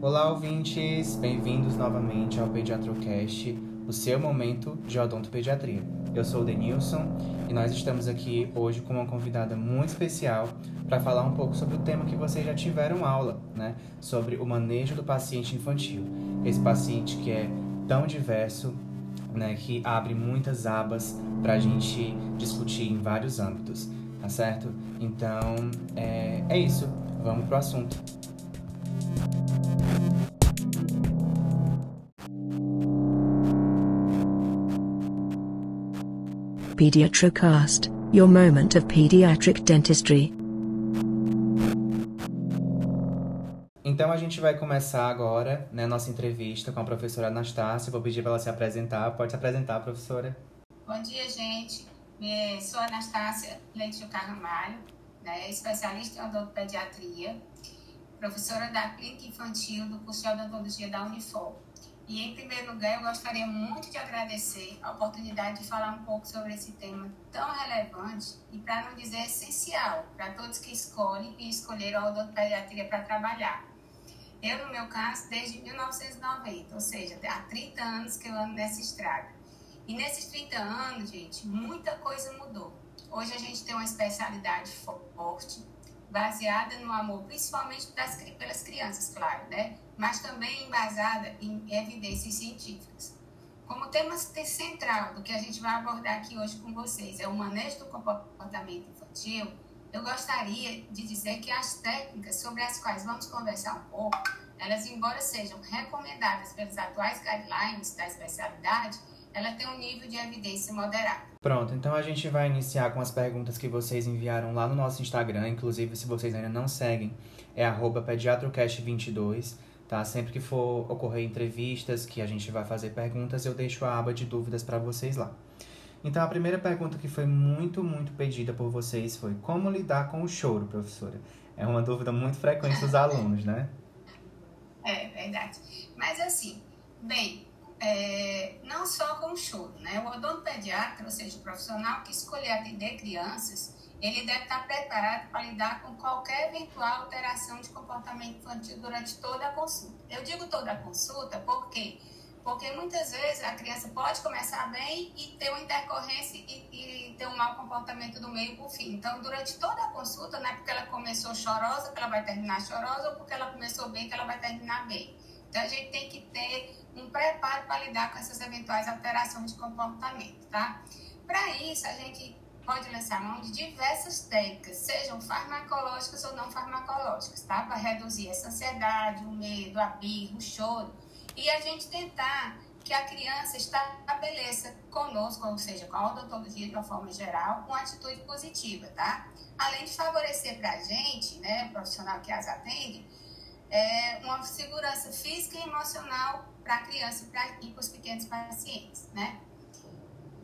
Olá, ouvintes! Bem-vindos novamente ao Pediatrocast, o seu momento de odontopediatria. Eu sou o Denilson e nós estamos aqui hoje com uma convidada muito especial para falar um pouco sobre o tema que vocês já tiveram aula, né? Sobre o manejo do paciente infantil. Esse paciente que é tão diverso, né? Que abre muitas abas para a gente discutir em vários âmbitos, tá certo? Então, é, é isso. Vamos pro assunto. Pediatrocast, your moment of pediatric dentistry. Então a gente vai começar agora, né, nossa entrevista com a professora Anastácia. Vou pedir para ela se apresentar. Pode se apresentar, professora. Bom dia, gente. Eu sou Anastácia Leite Carvalho, né, especialista em odontopediatria, professora da clínica infantil do curso de odontologia da Unifor. E, em primeiro lugar, eu gostaria muito de agradecer a oportunidade de falar um pouco sobre esse tema tão relevante e, para não dizer essencial, para todos que escolhem e escolheram a odontopediatria para trabalhar. Eu, no meu caso, desde 1990, ou seja, há 30 anos que eu ando nessa estrada. E nesses 30 anos, gente, muita coisa mudou. Hoje a gente tem uma especialidade forte, baseada no amor, principalmente das, pelas crianças, claro, né? Mas também embasada em evidências científicas. Como tema central do que a gente vai abordar aqui hoje com vocês é o manejo do comportamento infantil, eu gostaria de dizer que as técnicas sobre as quais vamos conversar um pouco, elas, embora sejam recomendadas pelos atuais guidelines da especialidade, ela tem um nível de evidência moderado. Pronto, então a gente vai iniciar com as perguntas que vocês enviaram lá no nosso Instagram. Inclusive, se vocês ainda não seguem, é pediatrocast22, tá? Sempre que for ocorrer entrevistas, que a gente vai fazer perguntas, eu deixo a aba de dúvidas para vocês lá. Então, a primeira pergunta que foi muito, muito pedida por vocês foi como lidar com o choro, professora? É uma dúvida muito frequente dos alunos, né? É verdade. Mas assim, bem, é, não só com choro, né? O odontopediatra, ou seja, o profissional que escolher atender crianças, ele deve estar preparado para lidar com qualquer eventual alteração de comportamento infantil durante toda a consulta. Eu digo toda a consulta porque porque muitas vezes a criança pode começar bem e ter uma intercorrência e, e ter um mau comportamento do meio para o fim. Então, durante toda a consulta, não é porque ela começou chorosa que ela vai terminar chorosa ou porque ela começou bem que ela vai terminar bem. Então, a gente tem que ter um preparo para lidar com essas eventuais alterações de comportamento, tá? Para isso, a gente pode lançar mão de diversas técnicas, sejam farmacológicas ou não farmacológicas, tá? Para reduzir essa ansiedade, o medo, a birra, o choro. E a gente tentar que a criança estabeleça conosco, ou seja, com a odontologia de uma forma geral, uma atitude positiva, tá? Além de favorecer para a gente, né, o profissional que as atende, é, uma segurança física e emocional para a criança e para os pequenos pacientes, né?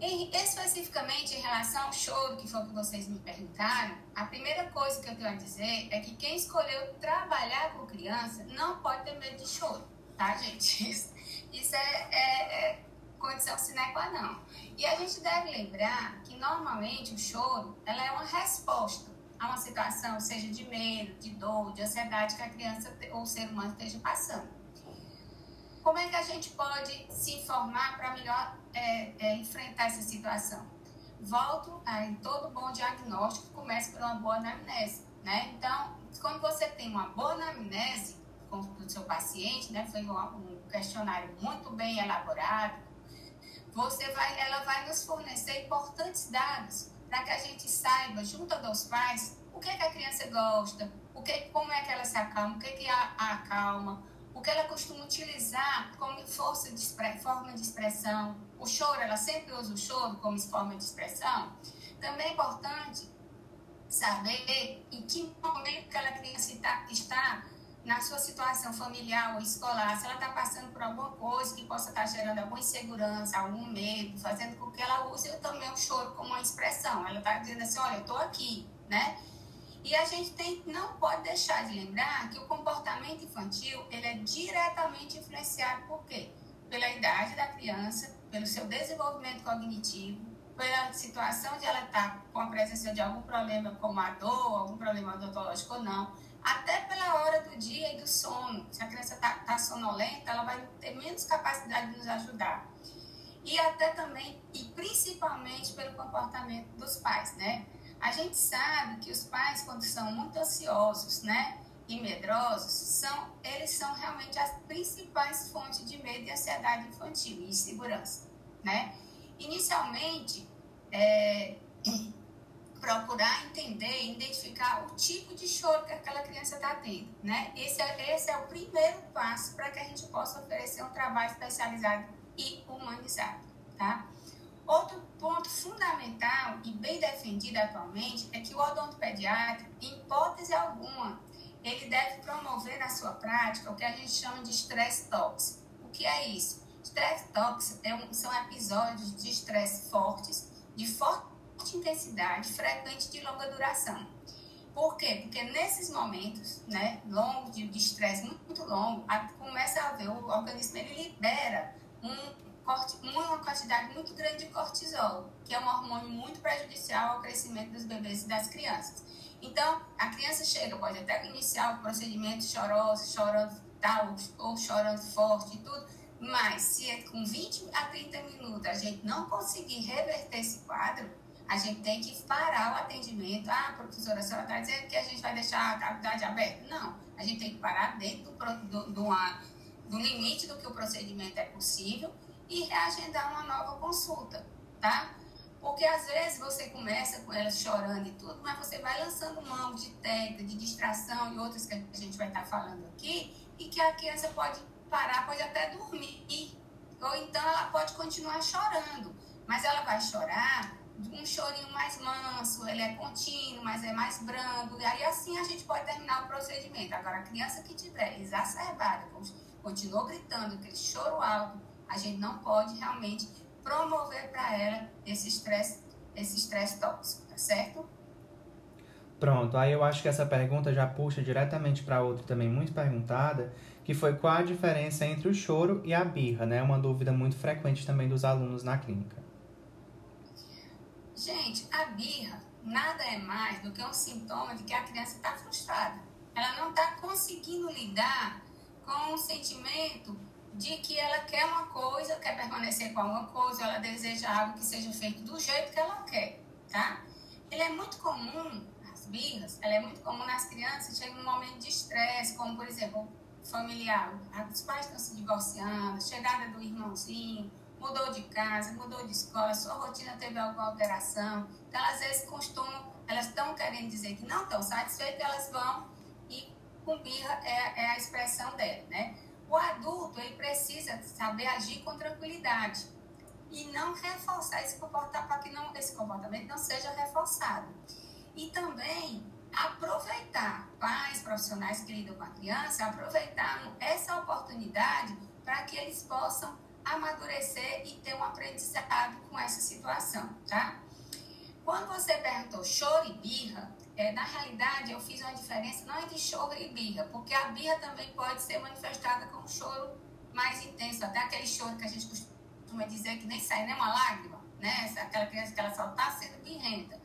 E, especificamente em relação ao choro, que foi o que vocês me perguntaram, a primeira coisa que eu tenho a dizer é que quem escolheu trabalhar com criança não pode ter medo de choro, tá, gente? Isso, isso é, é, é condição sine qua non. E a gente deve lembrar que normalmente o choro ela é uma resposta a uma situação, seja de medo, de dor, de ansiedade que a criança ou o ser humano esteja passando. Como é que a gente pode se informar para melhor é, é, enfrentar essa situação? Volto a em todo bom diagnóstico começa por uma boa anamnese, né? Então, quando você tem uma boa anamnese com o seu paciente, né? Foi um questionário muito bem elaborado, você vai, ela vai nos fornecer importantes dados para que a gente saiba, junto dos pais, o que, é que a criança gosta, o que, como é que ela se acalma, o que, é que a, a acalma, o que ela costuma utilizar como força de forma de expressão. O choro, ela sempre usa o choro como forma de expressão. Também é importante saber em que momento aquela criança está, está na sua situação familiar ou escolar, se ela está passando por alguma coisa que possa estar tá gerando alguma insegurança, algum medo, fazendo com que ela use também o choro como uma expressão. Ela está dizendo assim, olha, eu estou aqui, né? E a gente tem, não pode deixar de lembrar que o comportamento infantil ele é diretamente influenciado por quê? Pela idade da criança, pelo seu desenvolvimento cognitivo, pela situação de ela estar com a presença de algum problema como a dor, algum problema odontológico ou não, até pela hora do dia e do sono. Se a criança está tá sonolenta, ela vai ter menos capacidade de nos ajudar. E até também, e principalmente pelo comportamento dos pais, né? A gente sabe que os pais, quando são muito ansiosos, né? E medrosos, são, eles são realmente as principais fontes de medo e ansiedade infantil e insegurança, né? Inicialmente, é, procurar entender, identificar o tipo de choro que aquela criança está tendo, né? Esse é, esse é o primeiro passo para que a gente possa oferecer um trabalho especializado e humanizado, tá? Outro ponto fundamental e bem defendido atualmente é que o odontopediatra, em hipótese alguma, ele deve promover na sua prática o que a gente chama de estresse tóxico. O que é isso? Estresse tóxico é um, são episódios de estresse fortes, de forte intensidade, frequente de longa duração. Por quê? Porque nesses momentos, né, longos de estresse muito, muito longo, a, começa a ver o organismo ele libera um uma quantidade muito grande de cortisol, que é um hormônio muito prejudicial ao crescimento dos bebês e das crianças. Então, a criança chega, pode até iniciar o procedimento choroso, chorando tal, ou chorando forte e tudo, mas se é com 20 a 30 minutos a gente não conseguir reverter esse quadro, a gente tem que parar o atendimento. Ah, professora, a senhora está dizendo que a gente vai deixar a cavidade aberta? Não, a gente tem que parar dentro do, do, do, do limite do que o procedimento é possível e reagendar uma nova consulta, tá? Porque às vezes você começa com ela chorando e tudo, mas você vai lançando mão de técnica, de distração e outras que a gente vai estar falando aqui, e que a criança pode parar, pode até dormir, ou então ela pode continuar chorando, mas ela vai chorar um chorinho mais manso, ele é contínuo, mas é mais brando, e aí assim a gente pode terminar o procedimento. Agora, a criança que tiver exacerbada, continuou gritando, aquele choro alto, a gente não pode realmente promover para ela esse estresse esse estresse tóxico, tá certo? Pronto, aí eu acho que essa pergunta já puxa diretamente para outra também muito perguntada, que foi qual a diferença entre o choro e a birra, né? Uma dúvida muito frequente também dos alunos na clínica. Gente, a birra nada é mais do que um sintoma de que a criança está frustrada. Ela não está conseguindo lidar com um sentimento de que ela quer uma coisa, quer permanecer com alguma coisa, ela deseja algo que seja feito do jeito que ela quer, tá? Ele é muito comum, as birras, ela é muito comum nas crianças, chega num momento de estresse, como por exemplo, familiar, os pais estão se divorciando, chegada do irmãozinho, mudou de casa, mudou de escola, sua rotina teve alguma alteração, então elas às vezes costumam, elas estão querendo dizer que não estão satisfeitas, elas vão e com birra é, é a expressão dela, né? O adulto ele precisa saber agir com tranquilidade e não reforçar esse comportamento para que não, esse comportamento não seja reforçado. E também aproveitar, pais profissionais que lidam com a criança, aproveitar essa oportunidade para que eles possam amadurecer e ter um aprendizado com essa situação, tá? Quando você perguntou choro e birra, é, na realidade, eu fiz uma diferença não entre choro e birra, porque a birra também pode ser manifestada com um choro mais intenso, até aquele choro que a gente costuma dizer que nem sai nem uma lágrima, né? Aquela criança que ela só está sendo birrenta.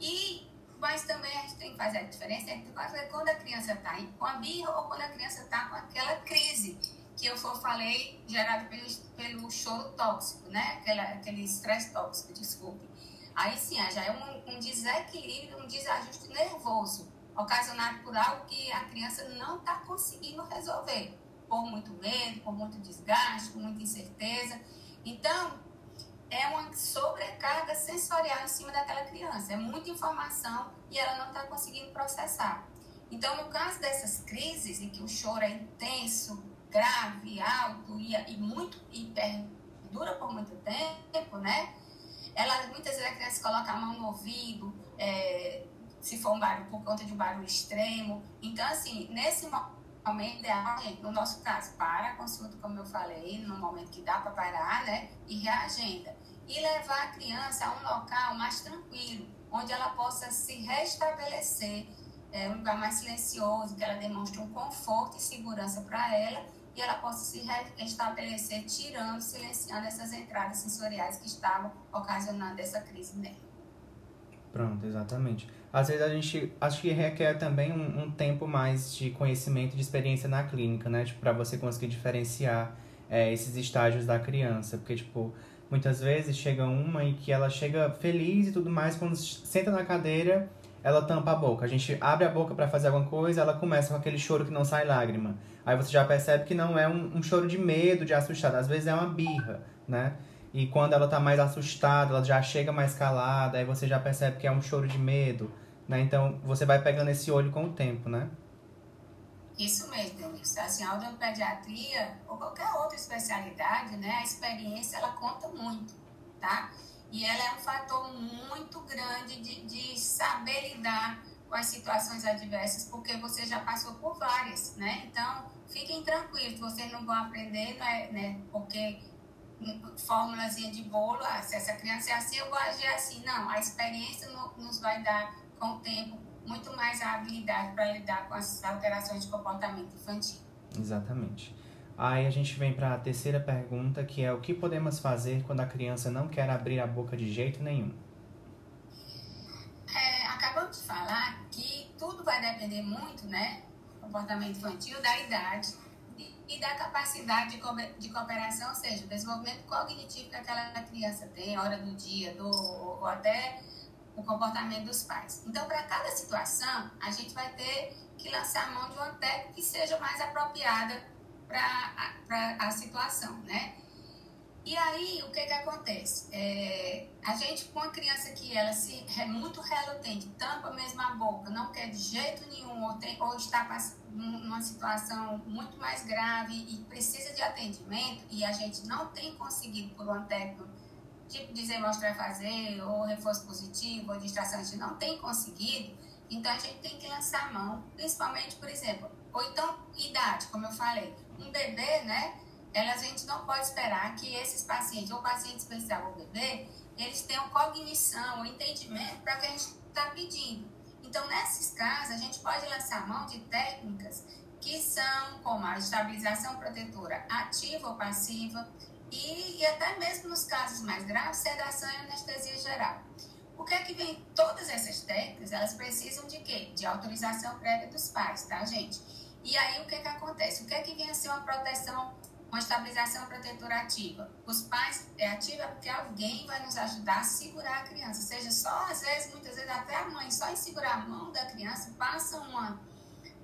E, mas também a gente tem que fazer a diferença entre quando a criança está com a birra ou quando a criança está com aquela crise que eu falei gerada pelo, pelo choro tóxico, né? Aquela, aquele estresse tóxico, desculpe. Aí sim, já é um, um desequilíbrio, um desajuste nervoso, ocasionado por algo que a criança não está conseguindo resolver, por muito medo, por muito desgaste, por muita incerteza. Então, é uma sobrecarga sensorial em cima daquela criança. É muita informação e ela não está conseguindo processar. Então, no caso dessas crises em que o choro é intenso, grave, alto e, e muito e por muito tempo, né? Ela, muitas vezes a criança coloca a mão no ouvido, é, se for um barulho por conta de um barulho extremo. Então, assim, nesse momento ideal, no nosso caso, para a consulta, como eu falei, no momento que dá para parar, né? E reagenda. E levar a criança a um local mais tranquilo, onde ela possa se restabelecer, é, um lugar mais silencioso, que ela demonstre um conforto e segurança para ela e ela possa se restabelecer, tirando, silenciando essas entradas sensoriais que estavam ocasionando essa crise nela. Pronto, exatamente. Às vezes a gente acho que requer também um, um tempo mais de conhecimento, de experiência na clínica, né? Tipo, para você conseguir diferenciar é, esses estágios da criança, porque tipo muitas vezes chega uma em que ela chega feliz e tudo mais, quando senta na cadeira ela tampa a boca. A gente abre a boca para fazer alguma coisa, ela começa com aquele choro que não sai lágrima. Aí você já percebe que não é um, um choro de medo, de assustado. Às vezes é uma birra, né? E quando ela tá mais assustada, ela já chega mais calada, aí você já percebe que é um choro de medo, né? Então você vai pegando esse olho com o tempo, né? Isso mesmo, Denilson. Assim, a odontopediatria ou qualquer outra especialidade, né? A experiência, ela conta muito, tá? E ela é um fator muito grande de, de saber lidar com as situações adversas, porque você já passou por várias, né? Então, fiquem tranquilos, vocês não vão aprender, né? né porque fórmulazinha de bolo, ah, se essa criança é assim, eu vou agir assim. Não, a experiência nos vai dar, com o tempo, muito mais habilidade para lidar com as alterações de comportamento infantil. Exatamente. Aí a gente vem para a terceira pergunta, que é o que podemos fazer quando a criança não quer abrir a boca de jeito nenhum? É, acabamos de falar que tudo vai depender muito, né, comportamento infantil, da idade e da capacidade de cooperação, ou seja, o desenvolvimento cognitivo que aquela criança tem, hora do dia, do, ou até o comportamento dos pais. Então, para cada situação, a gente vai ter que lançar a mão de uma técnica que seja mais apropriada para a situação, né? E aí, o que que acontece? É, a gente, com a criança que ela se, é muito relutante, tampa mesmo a boca, não quer de jeito nenhum, ou, tem, ou está numa situação muito mais grave e precisa de atendimento, e a gente não tem conseguido, por um técnico, tipo dizer, mostrar, fazer, ou reforço positivo, ou distração, a gente não tem conseguido, então a gente tem que lançar a mão, principalmente, por exemplo, ou então idade, como eu falei um bebê, né? Elas, a gente não pode esperar que esses pacientes, ou paciente especial ou bebê, eles tenham cognição, entendimento para o que a gente está pedindo. Então, nesses casos, a gente pode lançar mão de técnicas que são como a estabilização protetora ativa ou passiva, e, e até mesmo nos casos mais graves, sedação e anestesia geral. O que é que vem? Todas essas técnicas, elas precisam de quê? De autorização prévia dos pais, tá, gente? E aí o que, que acontece? O que é que vem a ser uma proteção, uma estabilização protetora ativa? Os pais é ativa porque alguém vai nos ajudar a segurar a criança, seja só, às vezes, muitas vezes até a mãe, só em segurar a mão da criança, passa uma,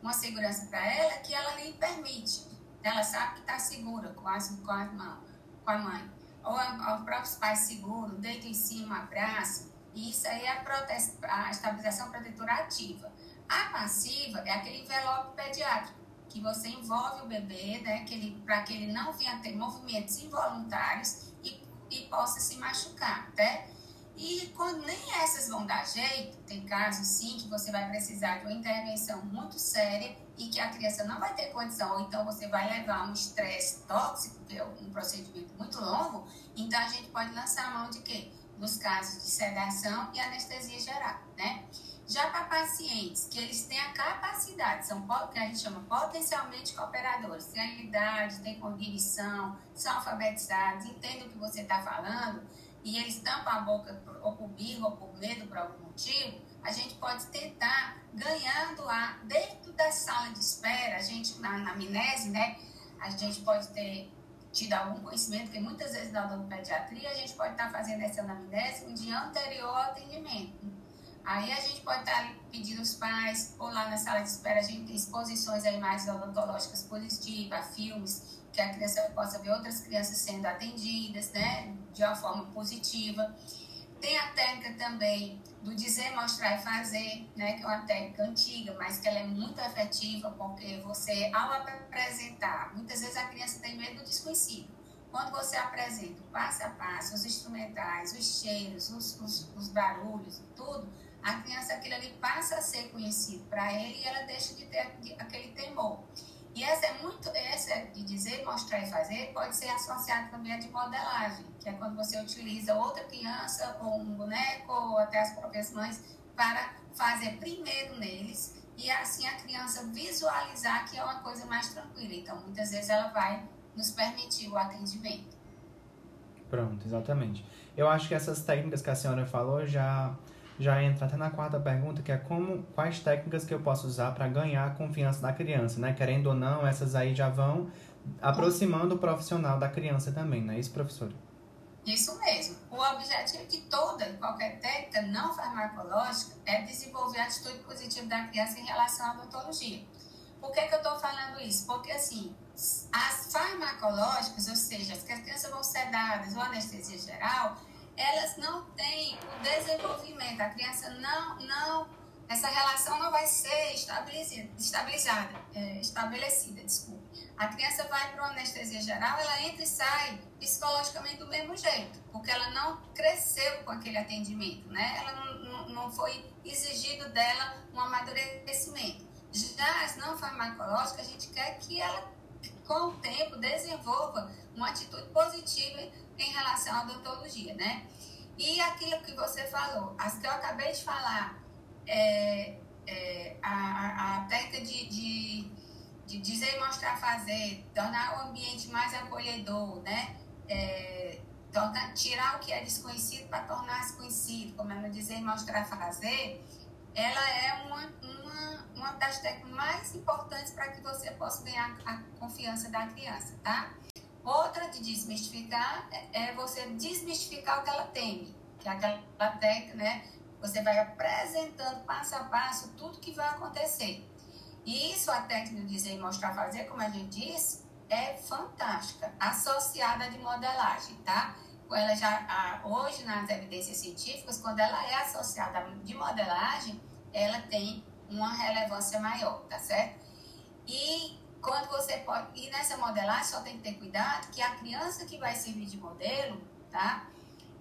uma segurança para ela que ela lhe permite. Ela sabe que está segura com, com, a mão, com a mãe. Ou os próprios pais seguram, deitam em cima, abraçam. E isso aí é a, a estabilização protetora ativa. A passiva é aquele envelope pediátrico, que você envolve o bebê, né, para que ele não venha ter movimentos involuntários e, e possa se machucar, né? E quando nem essas vão dar jeito, tem casos sim que você vai precisar de uma intervenção muito séria e que a criança não vai ter condição, ou então você vai levar um estresse tóxico, que é um procedimento muito longo, então a gente pode lançar a mão de quê? Nos casos de sedação e anestesia geral, né? Já para pacientes que eles têm a capacidade, são que a gente chama potencialmente cooperadores, têm idade, têm cognição, são alfabetizados, entendem o que você está falando, e eles tampam a boca ou por birra ou por medo por algum motivo, a gente pode tentar ganhando a dentro da sala de espera, a gente na, na amnese, né, a gente pode ter tido algum conhecimento, porque muitas vezes na odontopediatria a gente pode estar tá fazendo essa anamnese um dia anterior ao atendimento. Aí a gente pode estar pedindo os pais, ou lá na sala de espera, a gente tem exposições a imagens odontológicas positivas, filmes, que a criança possa ver outras crianças sendo atendidas, né, de uma forma positiva. Tem a técnica também do dizer, mostrar e fazer, né, que é uma técnica antiga, mas que ela é muito efetiva, porque você, ao apresentar, muitas vezes a criança tem medo do desconhecido. Quando você apresenta o passo a passo, os instrumentais, os cheiros, os, os, os barulhos, tudo, a criança aquilo ali passa a ser conhecido para ele e ela deixa de ter aquele temor. E essa é muito, essa de dizer, mostrar e fazer, pode ser associada também a de modelagem, que é quando você utiliza outra criança ou um boneco ou até as próprias mães para fazer primeiro neles e assim a criança visualizar que é uma coisa mais tranquila. Então, muitas vezes ela vai nos permitir o atendimento. Pronto, exatamente. Eu acho que essas técnicas que a senhora falou já já entra até na quarta pergunta, que é como quais técnicas que eu posso usar para ganhar a confiança da criança, né? Querendo ou não, essas aí já vão aproximando o profissional da criança também, não é isso, professora? Isso mesmo. O objetivo de toda e qualquer técnica não farmacológica é desenvolver a atitude positiva da criança em relação à odontologia. Por que, que eu estou falando isso? Porque, assim, as farmacológicas, ou seja, as que as crianças vão sedadas ou anestesia geral, elas não têm o desenvolvimento. A criança não, não, essa relação não vai ser estabilizada, estabilizada é, estabelecida, desculpa. A criança vai para uma anestesia geral, ela entra e sai psicologicamente do mesmo jeito, porque ela não cresceu com aquele atendimento, né? Ela não, não, não foi exigido dela um amadurecimento. Já as não farmacológicas, a gente quer que ela, com o tempo, desenvolva uma atitude positiva em relação à odontologia, né? E aquilo que você falou, as que eu acabei de falar, é, é, a, a, técnica de, de, de, dizer e mostrar fazer, tornar o ambiente mais acolhedor, né? É, tirar o que é desconhecido para tornar-se conhecido, como é dizer e mostrar fazer, ela é uma, uma, uma das técnicas mais importantes para que você possa ganhar a confiança da criança, tá? Outra de desmistificar é, é você desmistificar o que ela teme, que é aquela técnica, né? Você vai apresentando passo a passo tudo que vai acontecer. E isso, a técnica de dizer mostrar fazer, como a gente disse, é fantástica, associada de modelagem, tá? Ela já, hoje, nas evidências científicas, quando ela é associada de modelagem, ela tem uma relevância maior, tá certo? E quando você pode. E nessa modelagem só tem que ter cuidado que a criança que vai servir de modelo, tá?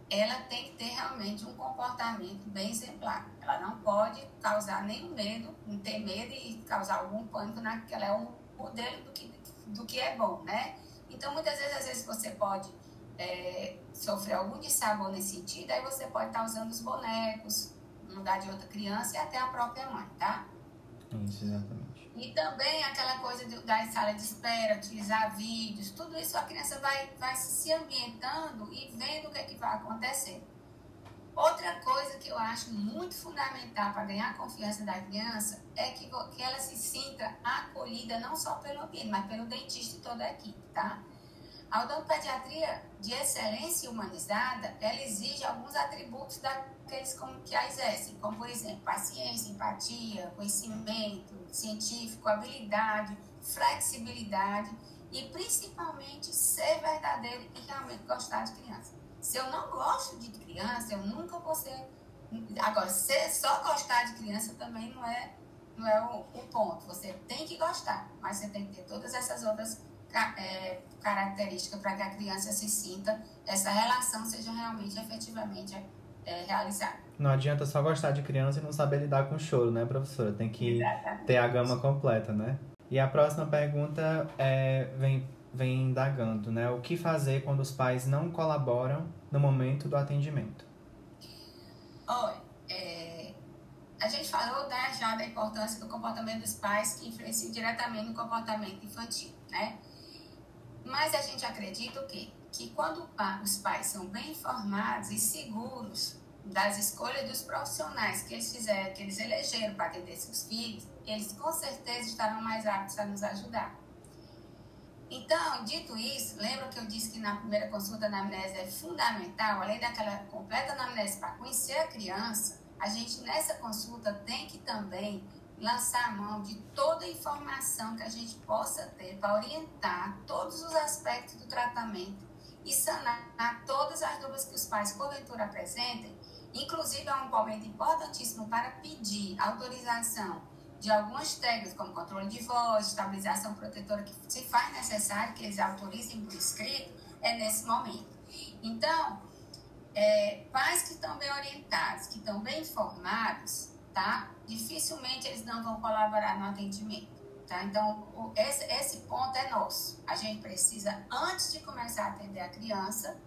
Ela tem que ter realmente um comportamento bem exemplar. Ela não pode causar nenhum medo, não ter medo e causar algum pânico naquela é um modelo do que, do que é bom, né? Então, muitas vezes, às vezes você pode é, sofrer algum dissabor nesse sentido, aí você pode estar usando os bonecos no lugar de outra criança e até a própria mãe, tá? Isso, exatamente. E também aquela coisa da sala de espera, utilizar vídeos, tudo isso a criança vai, vai se ambientando e vendo o que, é que vai acontecer. Outra coisa que eu acho muito fundamental para ganhar a confiança da criança é que, que ela se sinta acolhida não só pelo ambiente, mas pelo dentista e toda a equipe, tá? A odontopediatria de excelência humanizada, ela exige alguns atributos daqueles que a exercem, como, por exemplo, paciência, empatia, conhecimento científico, habilidade, flexibilidade e, principalmente, ser verdadeiro e realmente gostar de criança. Se eu não gosto de criança, eu nunca vou ser... Agora, ser, só gostar de criança também não é, não é o, o ponto. Você tem que gostar, mas você tem que ter todas essas outras é, característica para que a criança se sinta, essa relação seja realmente, efetivamente é, realizada. Não adianta só gostar de criança e não saber lidar com choro, né, professora? Tem que Exatamente. ter a gama completa, né? E a próxima pergunta é, vem, vem indagando, né? O que fazer quando os pais não colaboram no momento do atendimento? Olha, é, a gente falou né, já da importância do comportamento dos pais que influencia diretamente no comportamento infantil, né? Mas a gente acredita o quê? Que quando os pais são bem informados e seguros das escolhas dos profissionais que eles fizeram, que eles elegeram para atender seus filhos, eles com certeza estarão mais aptos a nos ajudar. Então, dito isso, lembra que eu disse que na primeira consulta da amnésia é fundamental, além daquela completa anamnese para conhecer a criança, a gente nessa consulta tem que também lançar a mão de toda a informação que a gente possa ter para orientar todos os aspectos do tratamento e sanar todas as dúvidas que os pais porventura apresentem. Inclusive, é um momento importantíssimo para pedir autorização de algumas técnicas, como controle de voz, estabilização protetora, que se faz necessário que eles autorizem por escrito, é nesse momento. Então, é, pais que estão bem orientados, que estão bem informados, tá? Dificilmente eles não vão colaborar no atendimento, tá? Então, o, esse, esse ponto é nosso. A gente precisa, antes de começar a atender a criança,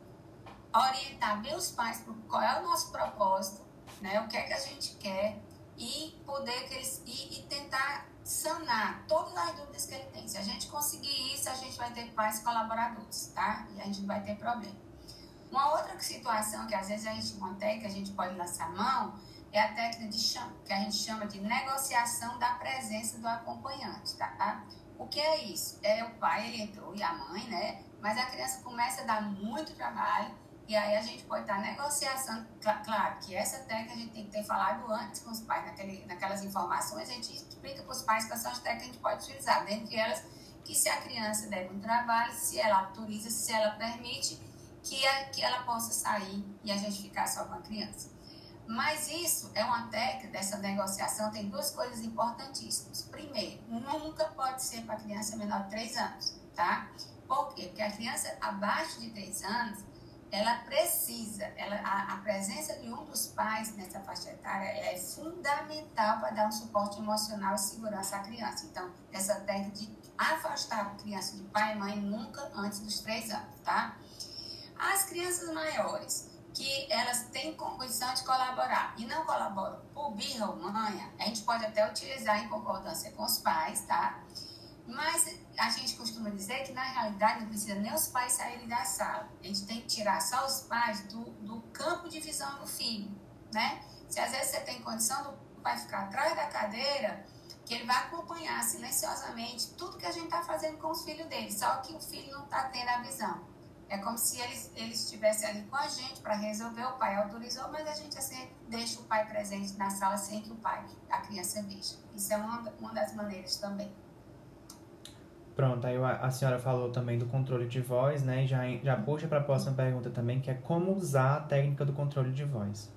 orientar bem os pais por qual é o nosso propósito, né? O que é que a gente quer e poder que eles e, e tentar tirar todas as dúvidas que ele tem. Se a gente conseguir isso, a gente vai ter pais colaboradores, tá? E a gente não vai ter problema. Uma outra situação que às vezes a gente mantém, que a gente pode lançar mão, é a técnica chama, que a gente chama de negociação da presença do acompanhante, tá? O que é isso? É o pai, ele entrou, e a mãe, né? Mas a criança começa a dar muito trabalho, e aí a gente pode estar negociação. Claro que essa técnica a gente tem que ter falado antes com os pais, naquele, naquelas informações, a gente explica para os pais quais são as técnicas que a gente pode utilizar. Dentre elas, que se a criança der um trabalho, se ela autoriza, se ela permite, que, a, que ela possa sair e a gente ficar só com a criança. Mas isso é uma técnica dessa negociação, tem duas coisas importantíssimas. Primeiro, nunca pode ser para criança menor de 3 anos, tá? Por quê? Porque a criança abaixo de 3 anos, ela precisa, ela, a, a, presença de um dos pais nessa faixa etária é fundamental para dar um suporte emocional e segurança à criança. Então, essa técnica de afastar a criança de pai e mãe nunca antes dos 3 anos, tá? As crianças maiores, que elas têm condição de colaborar e não colaboram por birra ou manha, a gente pode até utilizar em concordância com os pais, tá? Mas a gente costuma dizer que na realidade não precisa nem os pais saírem da sala. A gente tem que tirar só os pais do, do campo de visão do filho, né? Se às vezes você tem condição do pai ficar atrás da cadeira, que ele vai acompanhar silenciosamente tudo que a gente está fazendo com os filhos dele, só que o filho não está tendo a visão. É como se eles, eles estivessem ali com a gente para resolver. O pai autorizou, mas a gente assim, deixa o pai presente na sala sem que o pai, a criança veja. Isso é uma, uma das maneiras também. Pronto, aí a senhora falou também do controle de voz, né? E já, já puxa para a próxima pergunta também, que é como usar a técnica do controle de voz.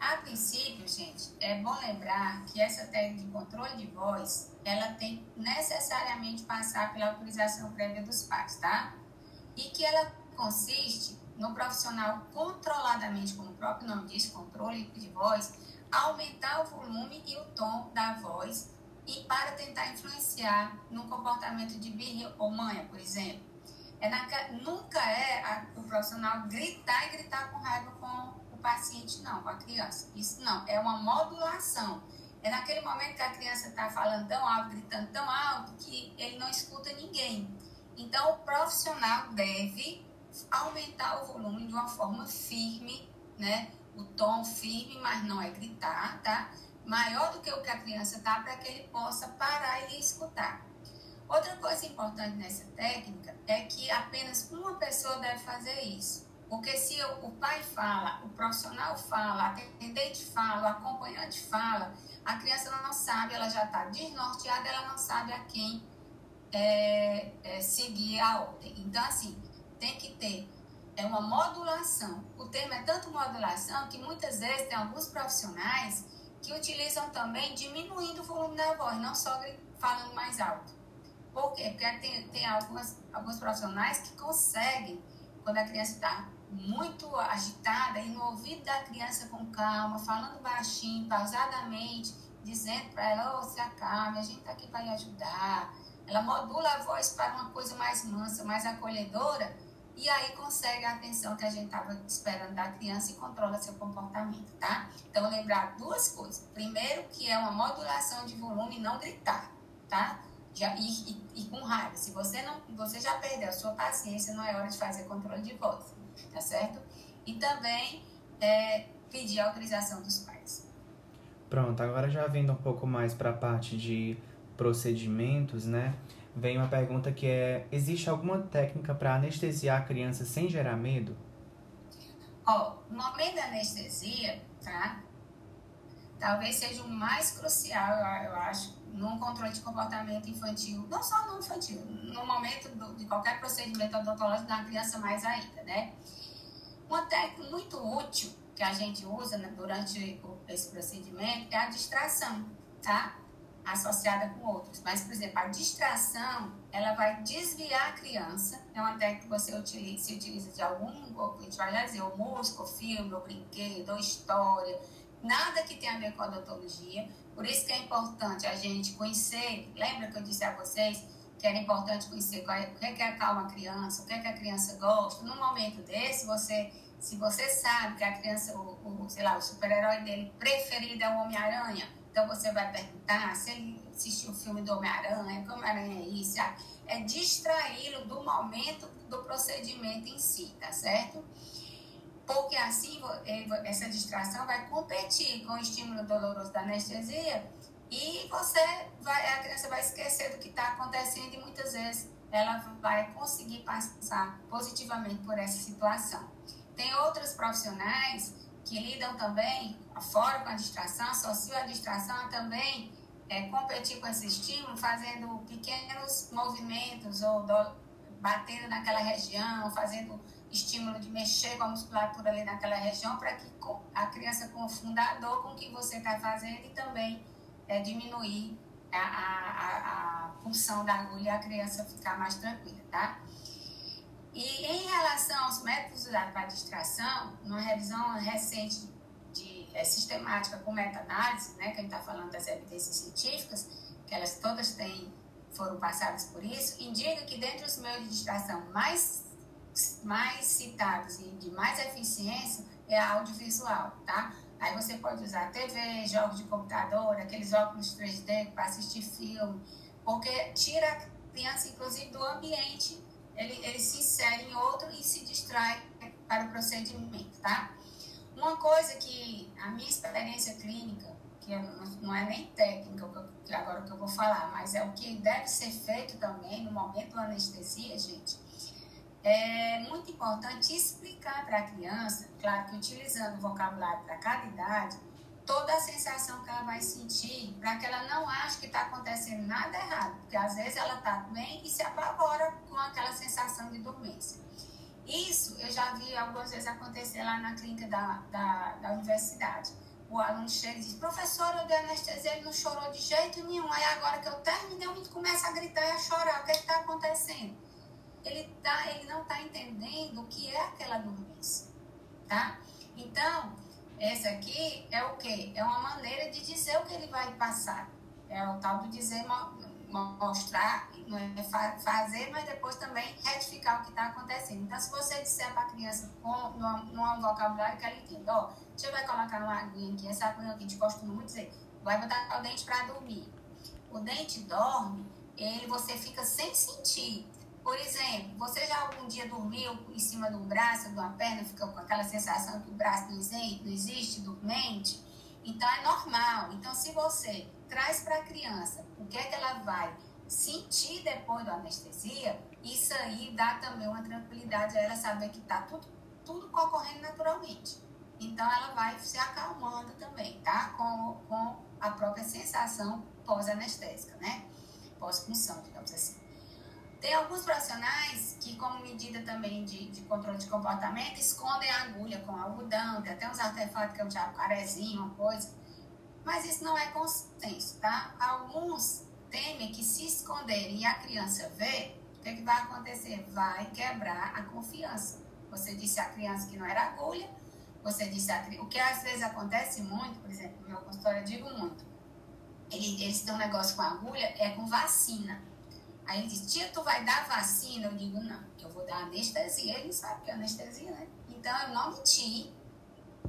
A princípio, gente, é bom lembrar que essa técnica de controle de voz, ela tem necessariamente passar pela autorização prévia dos pais, tá? E que ela consiste no profissional controladamente, como o próprio nome diz, controle de voz, aumentar o volume e o tom da voz e para tentar influenciar no comportamento de birra ou manha, por exemplo. É na, nunca é a, o profissional gritar e gritar com raiva com o paciente, não, com a criança. Isso não, é uma modulação. É naquele momento que a criança está falando tão alto, gritando tão alto, que ele não escuta ninguém. Então, o profissional deve aumentar o volume de uma forma firme, né? O tom firme, mas não é gritar, tá? Maior do que o que a criança tá, para que ele possa parar e escutar. Outra coisa importante nessa técnica é que apenas uma pessoa deve fazer isso. Porque se o pai fala, o profissional fala, a atendente fala, o acompanhante fala, a criança não sabe, ela já está desnorteada, ela não sabe a quem é, é, seguir a ordem. Então, assim, tem que ter é uma modulação. O termo é tanto modulação que muitas vezes tem alguns profissionais que utilizam também diminuindo o volume da voz, não só falando mais alto. Por quê? Porque tem, tem algumas, alguns profissionais que conseguem, quando a criança está muito agitada, e no ouvido da criança com calma, falando baixinho, pausadamente, dizendo para ela, oh, se acalme, a gente está aqui para lhe ajudar ela modula a voz para uma coisa mais mansa, mais acolhedora, e aí consegue a atenção que a gente estava esperando da criança e controla seu comportamento, tá? Então, lembrar duas coisas. Primeiro, que é uma modulação de volume, não gritar, tá? Já, e, e, e, com raiva. Se você, não, você já perdeu a sua paciência, não é hora de fazer controle de voz, tá certo? E também é, pedir autorização dos pais. Pronto, agora já vindo um pouco mais para a parte de procedimentos, né? Vem uma pergunta que é: existe alguma técnica para anestesiar a criança sem gerar medo? Ó, oh, o momento da anestesia, tá? Talvez seja o mais crucial, eu acho, num controle de comportamento infantil, não só no infantil, no momento do, de qualquer procedimento odontológico da criança mais ainda, né? Uma técnica muito útil que a gente usa né, durante esse procedimento é a distração, tá? Associada com outros. Mas, por exemplo, a distração, ela vai desviar a criança. É uma técnica que você utiliza, se utiliza de algum, a gente vai dizer, ou música, ou filme, ou brinquedo, ou história, nada que tenha a ver com a odontologia. Por isso que é importante a gente conhecer, lembra que eu disse a vocês que era importante conhecer é, o que é que acalma a criança, o que é que a criança gosta. Num momento desse, você, se você sabe que a criança, o, o sei lá, o super-herói dele preferido é o Homem-Aranha, Então você vai perguntar se ele assistiu o filme do Homem-Aranha, como Homem-Aranha é isso, é distraí-lo do momento do procedimento em si, tá certo? Porque assim essa distração vai competir com o estímulo doloroso da anestesia e você vai, a criança vai esquecer do que está acontecendo e muitas vezes ela vai conseguir passar positivamente por essa situação. Tem outros profissionais que lidam também, fora com a distração, associam a distração também é, competir com esse estímulo fazendo pequenos movimentos ou do, batendo naquela região, fazendo estímulo de mexer com a musculatura ali naquela região para que a criança confunda a dor com o que você está fazendo e também é, diminuir a, a, a, função da agulha e a criança ficar mais tranquila, tá? E em relação aos métodos usados para distração, numa revisão recente de, é, sistemática com meta-análise, né, que a gente está falando das evidências científicas, que elas todas têm, foram passadas por isso, indica que dentre os meios de distração mais, mais citados e de mais eficiência é a audiovisual, tá? Aí você pode usar TV, jogos de computador, aqueles óculos 3D para assistir filme, porque tira a criança, inclusive, do ambiente, ele, ele se insere em outro e se distrai para o procedimento, tá? Uma coisa que a minha experiência clínica, que não é nem técnica, que agora que eu vou falar, mas é o que deve ser feito também no momento da anestesia, gente, é muito importante explicar para a criança, claro que utilizando o vocabulário para cada idade, toda a sensação que ela vai sentir, para que ela não ache que está acontecendo nada errado, porque às vezes ela está bem e se apavora com aquela sensação de dormência. Isso eu já vi algumas vezes acontecer lá na clínica da, da, da universidade. O aluno chega e diz, professor, eu dei anestesia, ele não chorou de jeito nenhum. Aí agora que eu terminei, o começa a gritar e a chorar. O que é está acontecendo? ele, tá, ele não está entendendo o que é aquela dormência, tá? Então, essa aqui é o quê? É uma maneira de dizer o que ele vai passar. É o tal do dizer, mostrar, é fazer, mas depois também retificar o que está acontecendo. Então, se você disser para a criança com, num, vocabulário que ela entenda, ó, você vai colocar uma aguinha aqui, essa aguinha que a gente costuma muito dizer, vai botar o dente para dormir. O dente dorme, ele você fica sem sentir. Por exemplo, você já algum dia dormiu em cima um braço, de uma perna, ficou com aquela sensação que o braço não existe, dormente? Então é normal. Então, se você traz para a criança o que é que ela vai sentir depois da anestesia, isso aí dá também uma tranquilidade a ela saber que está tudo, tudo ocorrendo naturalmente. Então, ela vai se acalmando também, tá? Com, com a própria sensação pós-anestésica, né? Pós-função, digamos assim. Tem alguns profissionais que, como medida também de, de controle de comportamento, escondem a agulha com algodão, tem até uns artefatos que é um jacarezinho, uma coisa. Mas isso não é consenso, tá? Alguns temem que se esconderem e a criança ver, o que, é que vai acontecer? Vai quebrar a confiança. Você disse à criança que não era agulha, você disse a criança. O que às vezes acontece muito, por exemplo, no meu consultório eu digo muito, eles, eles têm um negócio com agulha, é com vacina. Aí ele diz, tia, tu vai dar vacina? Eu digo, não, eu vou dar anestesia. Ele sabe que é anestesia, né? Então eu não menti,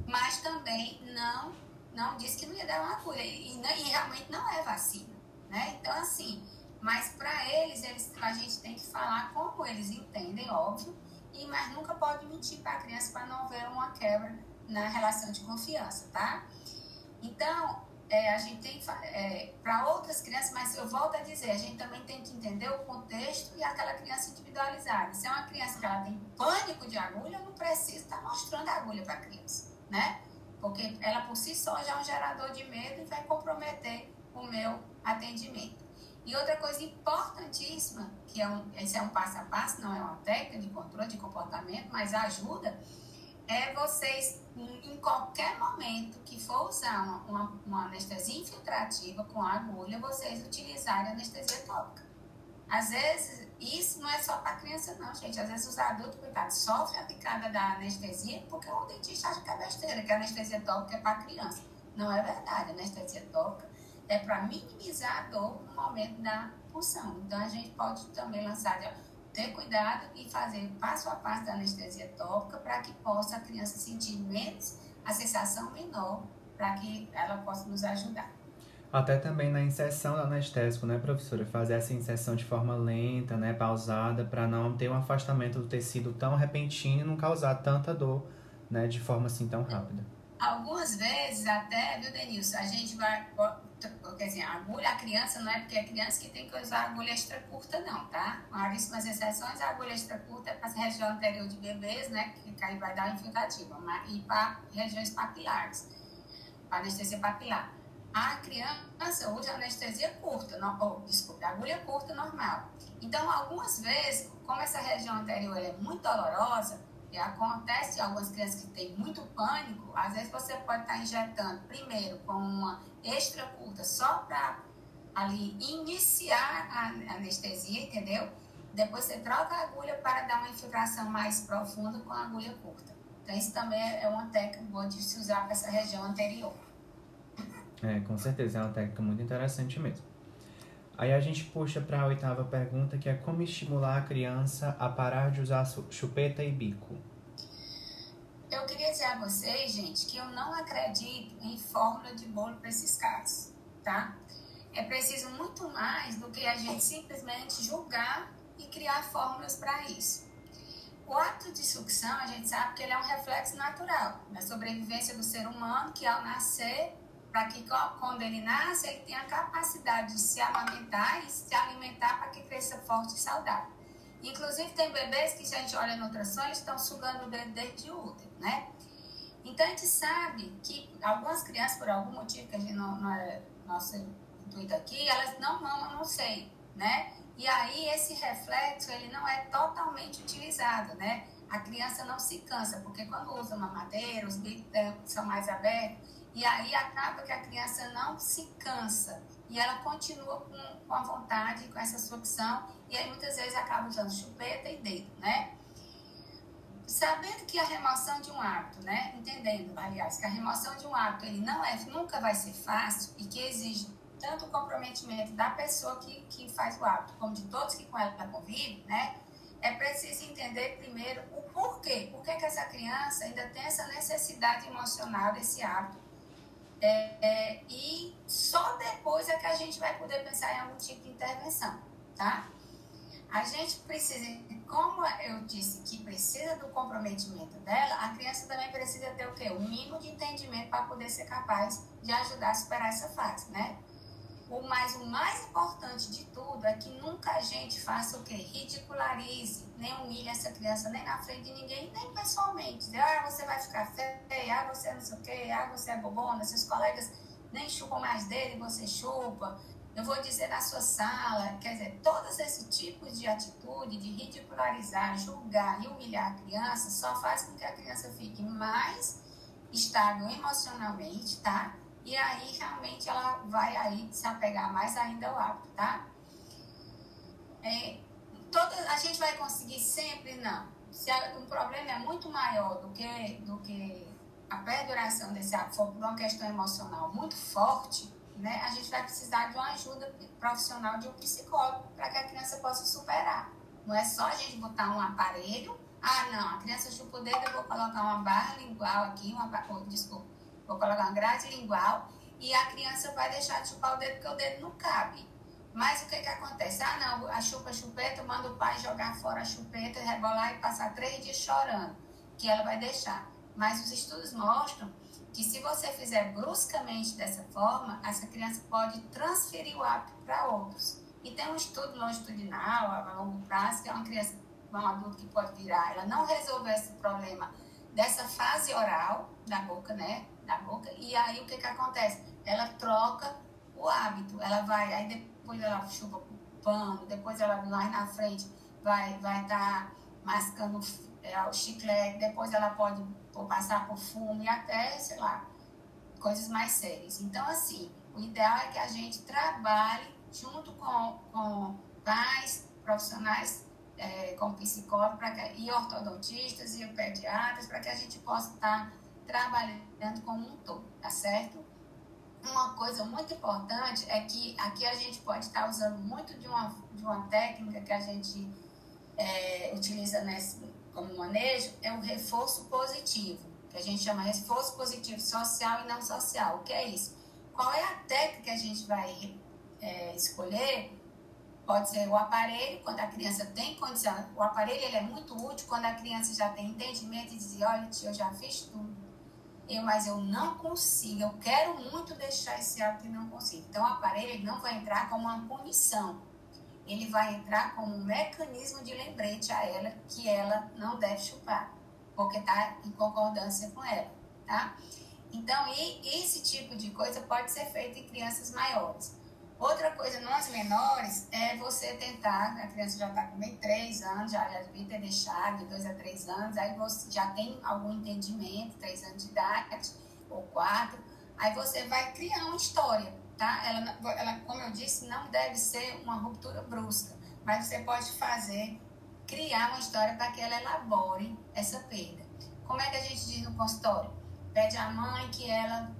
mas também não, não disse que não ia dar uma cura. E, e, e realmente não é vacina, né? Então, assim, mas para eles, eles, a gente tem que falar como eles entendem, óbvio, e, mas nunca pode mentir para a criança para não haver uma quebra na relação de confiança, tá? Então, é, a gente tem é, para outras crianças, mas eu volto a dizer, a gente também tem que entender o contexto e aquela criança individualizada. Se é uma criança que ela tem pânico de agulha, eu não preciso estar mostrando a agulha para a criança, né? Porque ela por si só já é um gerador de medo e vai comprometer o meu atendimento. E outra coisa importantíssima, que é um, esse é um passo a passo, não é uma técnica de controle de comportamento, mas ajuda, é vocês, em qualquer momento que for usar uma, uma, uma anestesia infiltrativa com agulha, vocês utilizarem anestesia tópica. Às vezes, isso não é só para criança, não, gente. Às vezes, os adultos, coitados, sofrem a picada da anestesia porque o dentista acha que é besteira, que a anestesia tópica é para criança. Não é verdade. A anestesia tópica é para minimizar a dor no momento da punção. Então, a gente pode também lançar ter cuidado e fazer passo a passo da anestesia tópica para que possa a criança sentir menos, a sensação menor, para que ela possa nos ajudar. Até também na inserção do anestésico, né, professora? Fazer essa inserção de forma lenta, né, pausada, para não ter um afastamento do tecido tão repentino e não causar tanta dor, né, de forma assim tão rápida. Algumas vezes até, viu, Denilson, a gente vai, quer dizer, a agulha, a criança não é porque é criança que tem que usar agulha extra curta, não, tá? Raríssimas exceções, a agulha extra curta é para a região anterior de bebês, né, que aí vai dar infiltrativa, e para regiões papilares, para anestesia papilar a criança usa anestesia curta, não, ou, desculpa, agulha curta normal. Então, algumas vezes, como essa região anterior é muito dolorosa, e acontece algumas crianças que têm muito pânico, às vezes você pode estar injetando primeiro com uma extra curta só para ali iniciar a anestesia, entendeu? Depois você troca a agulha para dar uma infiltração mais profunda com a agulha curta. Então, isso também é uma técnica boa de se usar para essa região anterior. É, com certeza, é uma técnica muito interessante mesmo. Aí a gente puxa para a oitava pergunta, que é como estimular a criança a parar de usar chupeta e bico. Eu queria dizer a vocês, gente, que eu não acredito em fórmula de bolo para esses casos, tá? É preciso muito mais do que a gente simplesmente julgar e criar fórmulas para isso. O ato de sucção, a gente sabe que ele é um reflexo natural da sobrevivência do ser humano, que ao nascer para que quando ele nasce, ele tenha a capacidade de se amamentar e se alimentar para que cresça forte e saudável. Inclusive, tem bebês que, se a gente olha no ultrassom, estão sugando o dedo desde o útero, né? Então, a gente sabe que algumas crianças, por algum motivo que a gente não, não é nosso intuito aqui, elas não mamam no seio, né? E aí, esse reflexo, ele não é totalmente utilizado, né? A criança não se cansa, porque quando usa mamadeira, os bicos é, são mais abertos, e aí acaba que a criança não se cansa e ela continua com, com a vontade, com essa sucção, e aí muitas vezes acaba usando chupeta e dedo, né? Sabendo que a remoção de um hábito, né? Entendendo, aliás, que a remoção de um hábito ele não é, nunca vai ser fácil e que exige tanto o comprometimento da pessoa que, que faz o hábito, como de todos que com ela convivem, né? É preciso entender primeiro o porquê. Por que, que essa criança ainda tem essa necessidade emocional desse hábito é, é, e só depois é que a gente vai poder pensar em algum tipo de intervenção, tá? A gente precisa, como eu disse que precisa do comprometimento dela, a criança também precisa ter o quê? Um mínimo de entendimento para poder ser capaz de ajudar a superar essa fase, né? O mais, o mais importante de tudo é que nunca a gente faça o quê? Ridicularize, nem humilhe essa criança, nem na frente de ninguém, nem pessoalmente. Ah, você vai ficar feia, ah, você não sei o quê, ah, você é bobona, seus colegas nem chupam mais dele, você chupa. Eu vou dizer na sua sala, quer dizer, todos esses tipos de atitude, de ridicularizar, julgar e humilhar a criança, só faz com que a criança fique mais estável emocionalmente, tá? E aí realmente ela vai aí se apegar mais ainda ao hábito, tá? É, toda, a gente vai conseguir sempre, não. Se um problema é muito maior do que, do que a perduração desse hábito for uma questão emocional muito forte, né, a gente vai precisar de uma ajuda profissional de um psicólogo para que a criança possa superar. Não é só a gente botar um aparelho, ah, não, a criança chupa o dedo, eu vou colocar uma barra lingual aqui, uma, oh, desculpa, vou colocar uma grade lingual e a criança vai deixar de chupar o dedo porque o dedo não cabe. Mas o que que acontece? Ah, não, a chupa chupeta, manda o pai jogar fora a chupeta, rebolar e passar três dias chorando, que ela vai deixar. Mas os estudos mostram que se você fizer bruscamente dessa forma, essa criança pode transferir o hábito para outros. E tem um estudo longitudinal, a longo prazo, que é uma criança, um adulto que pode virar, ela não resolveu esse problema dessa fase oral da boca, né? da boca. E aí o que que acontece? Ela troca o hábito. Ela vai, aí depois ela chupa o pano, depois ela mais na frente vai vai estar tá mascando é, o chiclete, depois ela pode passar por fumo e até, sei lá, coisas mais sérias. Então, assim, o ideal é que a gente trabalhe junto com, com pais, profissionais é, como psicólogos que, e ortodontistas e pediatras, para que a gente possa estar tá trabalhando como um todo, tá certo? Uma coisa muito importante é que aqui a gente pode estar usando muito de uma, de uma técnica que a gente é, utiliza nesse, como manejo, é o reforço positivo, que a gente chama reforço positivo social e não social. O que é isso? qual é a técnica que a gente vai é, escolher? Pode ser o aparelho, quando a criança tem condição. O aparelho ele é muito útil quando a criança já tem entendimento e diz: olha, tia, eu já fiz tudo. Eu, mas eu não consigo, eu quero muito deixar esse hábito e não consigo. Então, o aparelho não vai entrar como uma punição. Ele vai entrar como um mecanismo de lembrete a ela que ela não deve chupar, porque está em concordância com ela, tá? Então, esse tipo de coisa pode ser feito em crianças maiores. Outra coisa nas menores é você tentar, a criança já está com meio três anos, já, já devia ter deixado de dois a três anos, aí você já tem algum entendimento, três anos de idade ou quatro, aí você vai criar uma história, tá? Ela, ela, como eu disse, não deve ser uma ruptura brusca, mas você pode fazer, criar uma história para que ela elabore essa perda. Como é que a gente diz no consultório? Pede à mãe que ela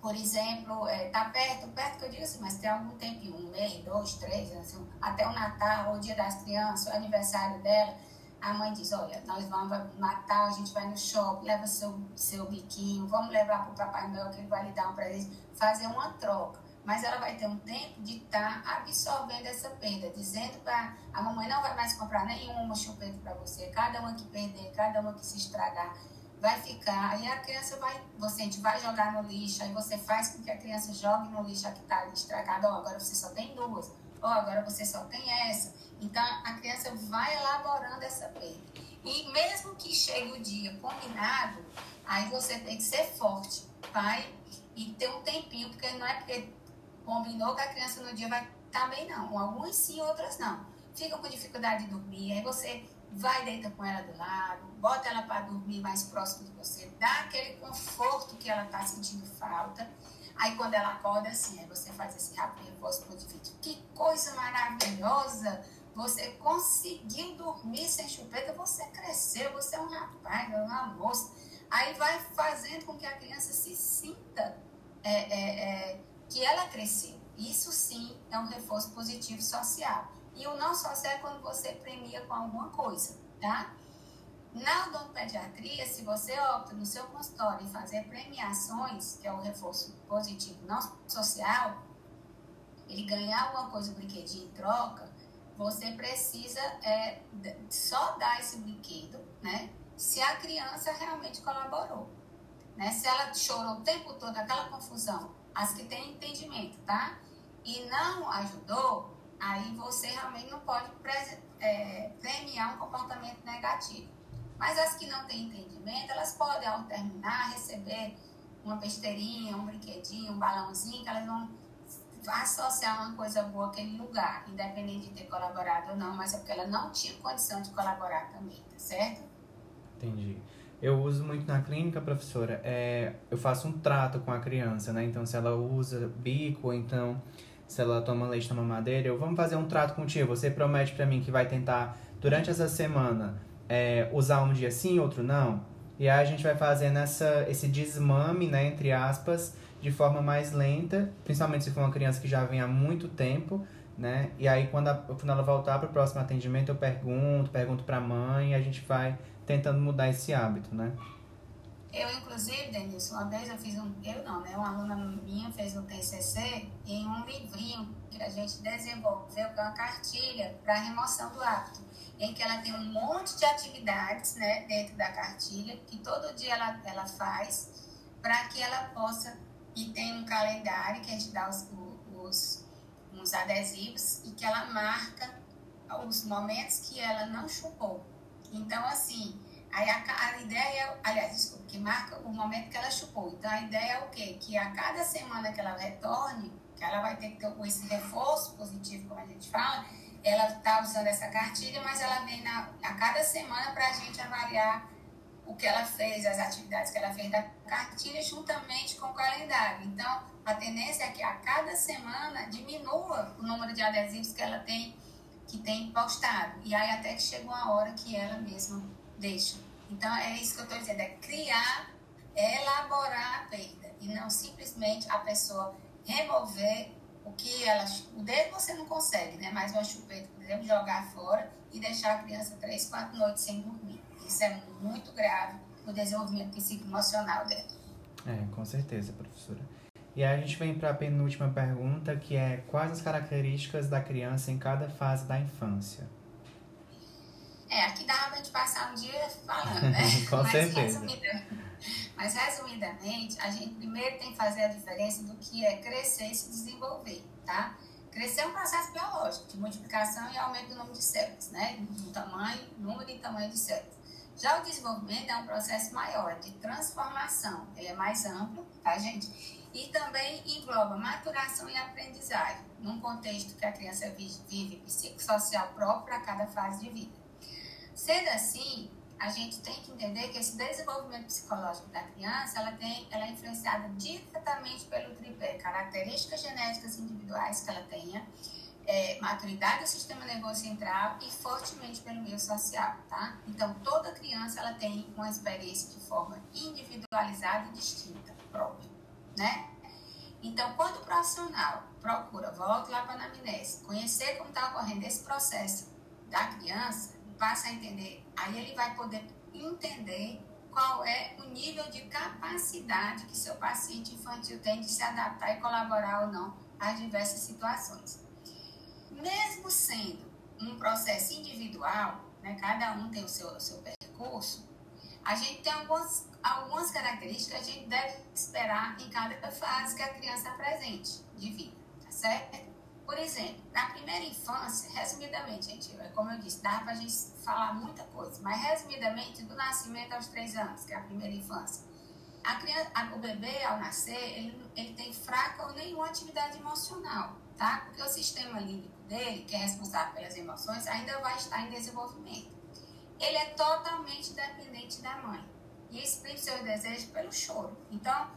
por exemplo, está é, perto, perto que eu digo assim, mas tem algum tempo, um mês, dois, três, assim, até o Natal, o dia das crianças, o aniversário dela, a mãe diz, olha, nós vamos Natal, a gente vai no shopping, leva seu, seu biquinho, vamos levar para o Papai Noel que ele vai lhe dar um presente, fazer uma troca. Mas ela vai ter um tempo de estar tá absorvendo essa perda, dizendo para a mamãe não vai mais comprar nenhuma chupeta para você, cada uma que perder, cada uma que se estragar, vai ficar, aí a criança vai, você a gente vai jogar no lixo, aí você faz com que a criança jogue no lixo a que está estragada, agora você só tem duas, ó, agora você só tem essa. Então a criança vai elaborando essa perda. E mesmo que chegue o dia combinado, aí você tem que ser forte, pai, e ter um tempinho, porque não é porque combinou que a criança no dia vai estar tá bem, não. Algumas sim, outras não. Fica com dificuldade de dormir, aí você vai deita com ela do lado, bota ela para dormir mais próximo de você, dá aquele conforto que ela está sentindo falta. Aí quando ela acorda assim, aí você faz esse rápido repouso positivo. Que coisa maravilhosa! Você conseguiu dormir sem chupeta, você cresceu, você é um rapaz, é uma moça. Aí vai fazendo com que a criança se sinta é, é, é, que ela cresceu. Isso sim é um reforço positivo social. E o não social é quando você premia com alguma coisa, tá? Na odontopediatria, se você opta no seu consultório em fazer premiações, que é o reforço positivo não social, ele ganhar alguma coisa, brinquedinho em troca, você precisa é, só dar esse brinquedo, né? Se a criança realmente colaborou. Né? Se ela chorou o tempo todo, aquela confusão, as que têm entendimento, tá? E não ajudou, aí você realmente não pode é, premiar um comportamento negativo. Mas as que não têm entendimento, elas podem, ao terminar, receber uma besteirinha, um brinquedinho, um balãozinho, que elas vão associar uma coisa boa àquele lugar, independente de ter colaborado ou não, mas é porque ela não tinha condição de colaborar também, tá certo? Entendi. Eu uso muito na clínica, professora, é, eu faço um trato com a criança, né? Então, se ela usa bico, então se ela toma leite na mamadeira, eu vamos fazer um trato contigo. Você promete para mim que vai tentar, durante essa semana, é, usar um dia sim, outro não? E aí a gente vai fazendo essa, esse desmame, né, entre aspas, de forma mais lenta, principalmente se for uma criança que já vem há muito tempo, né? E aí quando, a, quando ela voltar para o próximo atendimento, eu pergunto, pergunto para a mãe e a gente vai tentando mudar esse hábito, né? Eu, inclusive, Denilson, uma vez eu fiz um. Eu não, né? Uma aluna minha fez um TCC em um livrinho que a gente desenvolveu, com é uma cartilha para remoção do hábito, em que ela tem um monte de atividades, né, dentro da cartilha, que todo dia ela, ela faz, para que ela possa. E tem um calendário que a gente dá os, os, os adesivos e que ela marca os momentos que ela não chupou. Então, assim Aí a, a ideia, aliás, desculpa, que marca o momento que ela chupou. Então a ideia é o quê? Que a cada semana que ela retorne, que ela vai ter que ter esse reforço positivo, como a gente fala, ela está usando essa cartilha, mas ela vem na, a cada semana para a gente avaliar o que ela fez, as atividades que ela fez da cartilha, juntamente com o calendário. Então, a tendência é que a cada semana diminua o número de adesivos que ela tem, que tem postado. E aí até que chega uma hora que ela mesma deixa. Então, é isso que eu estou dizendo, é criar, elaborar a perda, e não simplesmente a pessoa remover o que ela... O dedo você não consegue, né? Mas uma chupeta, por exemplo, jogar fora e deixar a criança três, quatro noites sem dormir. Isso é muito grave no desenvolvimento psicoemocional dela. É, com certeza, professora. E aí a gente vem para a penúltima pergunta, que é quais as características da criança em cada fase da infância? É, aqui dá pra gente passar um dia falando, né? Com mas, certeza. Resumida, mas resumidamente, a gente primeiro tem que fazer a diferença do que é crescer e se desenvolver, tá? Crescer é um processo biológico de multiplicação e aumento do número de células, né? Do tamanho, número e tamanho de células. Já o desenvolvimento é um processo maior, de transformação. Ele é mais amplo, tá, gente? E também engloba maturação e aprendizagem, num contexto que a criança vive psicossocial próprio para cada fase de vida. Sendo assim, a gente tem que entender que esse desenvolvimento psicológico da criança, ela, tem, ela é influenciada diretamente pelo tripé, características genéticas individuais que ela tenha, é, maturidade do sistema nervoso central e fortemente pelo meio social, tá? Então, toda criança, ela tem uma experiência de forma individualizada e distinta, própria, né? Então, quando o profissional procura, volta lá para a anamnese, conhecer como está ocorrendo esse processo da criança, passa a entender, aí ele vai poder entender qual é o nível de capacidade que seu paciente infantil tem de se adaptar e colaborar ou não às diversas situações. Mesmo sendo um processo individual, né, cada um tem o seu, o seu percurso, a gente tem algumas, algumas características que a gente deve esperar em cada fase que a criança apresente de vida, tá certo? Por exemplo, na primeira infância, resumidamente, gente, como eu disse, dá para a gente falar muita coisa, mas resumidamente, do nascimento aos três anos, que é a primeira infância, a criança, a, o bebê, ao nascer, ele, ele tem fraca ou nenhuma atividade emocional, tá? Porque o sistema límbico dele, que é responsável pelas emoções, ainda vai estar em desenvolvimento. Ele é totalmente dependente da mãe e exprime seus desejos pelo choro. Então,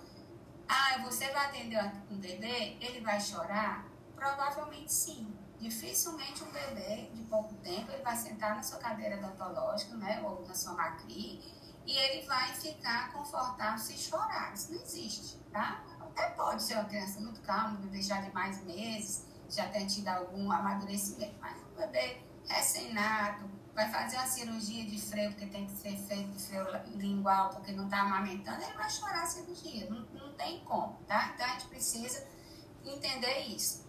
ah, você vai atender um bebê, ele vai chorar? Provavelmente sim. Dificilmente um bebê de pouco tempo ele vai sentar na sua cadeira odontológica, né, ou na sua macri, e ele vai ficar confortável se chorar. Isso não existe, tá? Até pode ser uma criança muito calma, um bebê já de mais meses, já tenha tido algum amadurecimento, mas um bebê recém-nato, vai fazer uma cirurgia de freio, porque tem que ser feito de freio lingual, porque não está amamentando, ele vai chorar a cirurgia, não, não tem como, tá? Então a gente precisa entender isso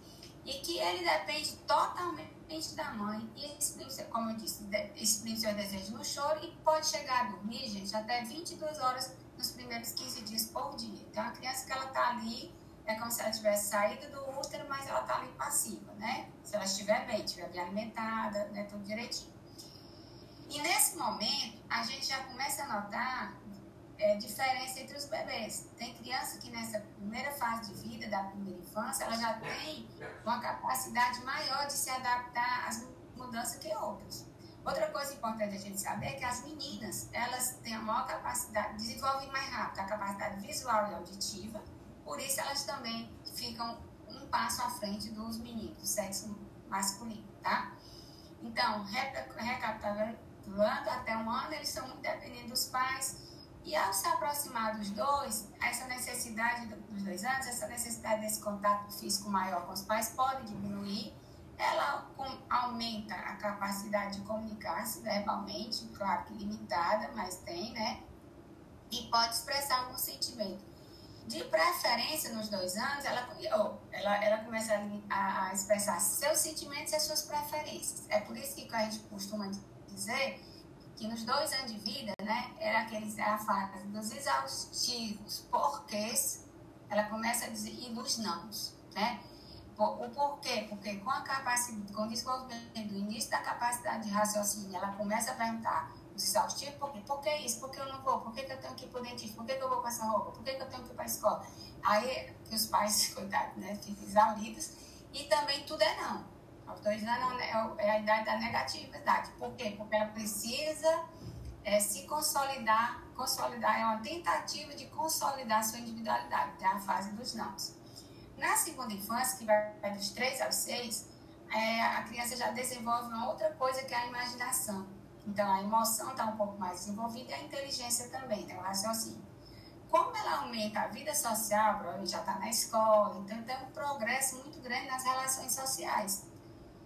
e que ele depende totalmente da mãe e exprime, como eu disse, exprime seu desejo no choro e pode chegar a dormir, gente, até 22 horas nos primeiros 15 dias por dia. Então, a criança que ela está ali, é como se ela tivesse saído do útero, mas ela está ali passiva, né? Se ela estiver bem, estiver bem alimentada, né, tudo direitinho. E nesse momento, a gente já começa a notar é, diferença entre os bebês. Tem criança que nessa primeira fase de vida, da primeira infância, ela já tem uma capacidade maior de se adaptar às mudanças que outras. Outra coisa importante a gente saber é que as meninas, elas têm a maior capacidade, desenvolvem mais rápido a capacidade visual e auditiva, por isso elas também ficam um passo à frente dos meninos, do sexo masculino, tá? Então, recapitulando, até um ano, eles são muito dependentes dos pais, e ao se aproximar dos dois, essa necessidade dos dois anos, essa necessidade desse contato físico maior com os pais pode diminuir. Ela aumenta a capacidade de comunicar-se verbalmente, claro que limitada, mas tem, né? E pode expressar algum sentimento. De preferência, nos dois anos, ela, ela, ela começa a, a expressar seus sentimentos e as suas preferências. É por isso que a gente costuma dizer que nos dois anos de vida, né, era aqueles, a fase dos exaustivos porquês, ela começa a dizer, e dos nãos, né? O porquê? Porque com a capacidade, com o desenvolvimento do início da capacidade de raciocínio, ela começa a perguntar os exaustivos, por quê? Por que isso? Por que eu não vou? Por que, que eu tenho que ir para o dentista? Por que, que eu vou com essa roupa? Por que, que eu tenho que ir para a escola? Aí, que os pais, coitados, né, ficam exauridos. E também tudo é não. Aos dois anos é a idade da negatividade. Por quê? Porque ela precisa é, se consolidar, consolidar, é uma tentativa de consolidar sua individualidade, que é a fase dos nãos. Na segunda infância, que vai dos 3 aos 6, é, a criança já desenvolve uma outra coisa que é a imaginação. Então, a emoção está um pouco mais desenvolvida e a inteligência também, tem o raciocínio. Como ela aumenta a vida social, provavelmente já está na escola, então tem um progresso muito grande nas relações sociais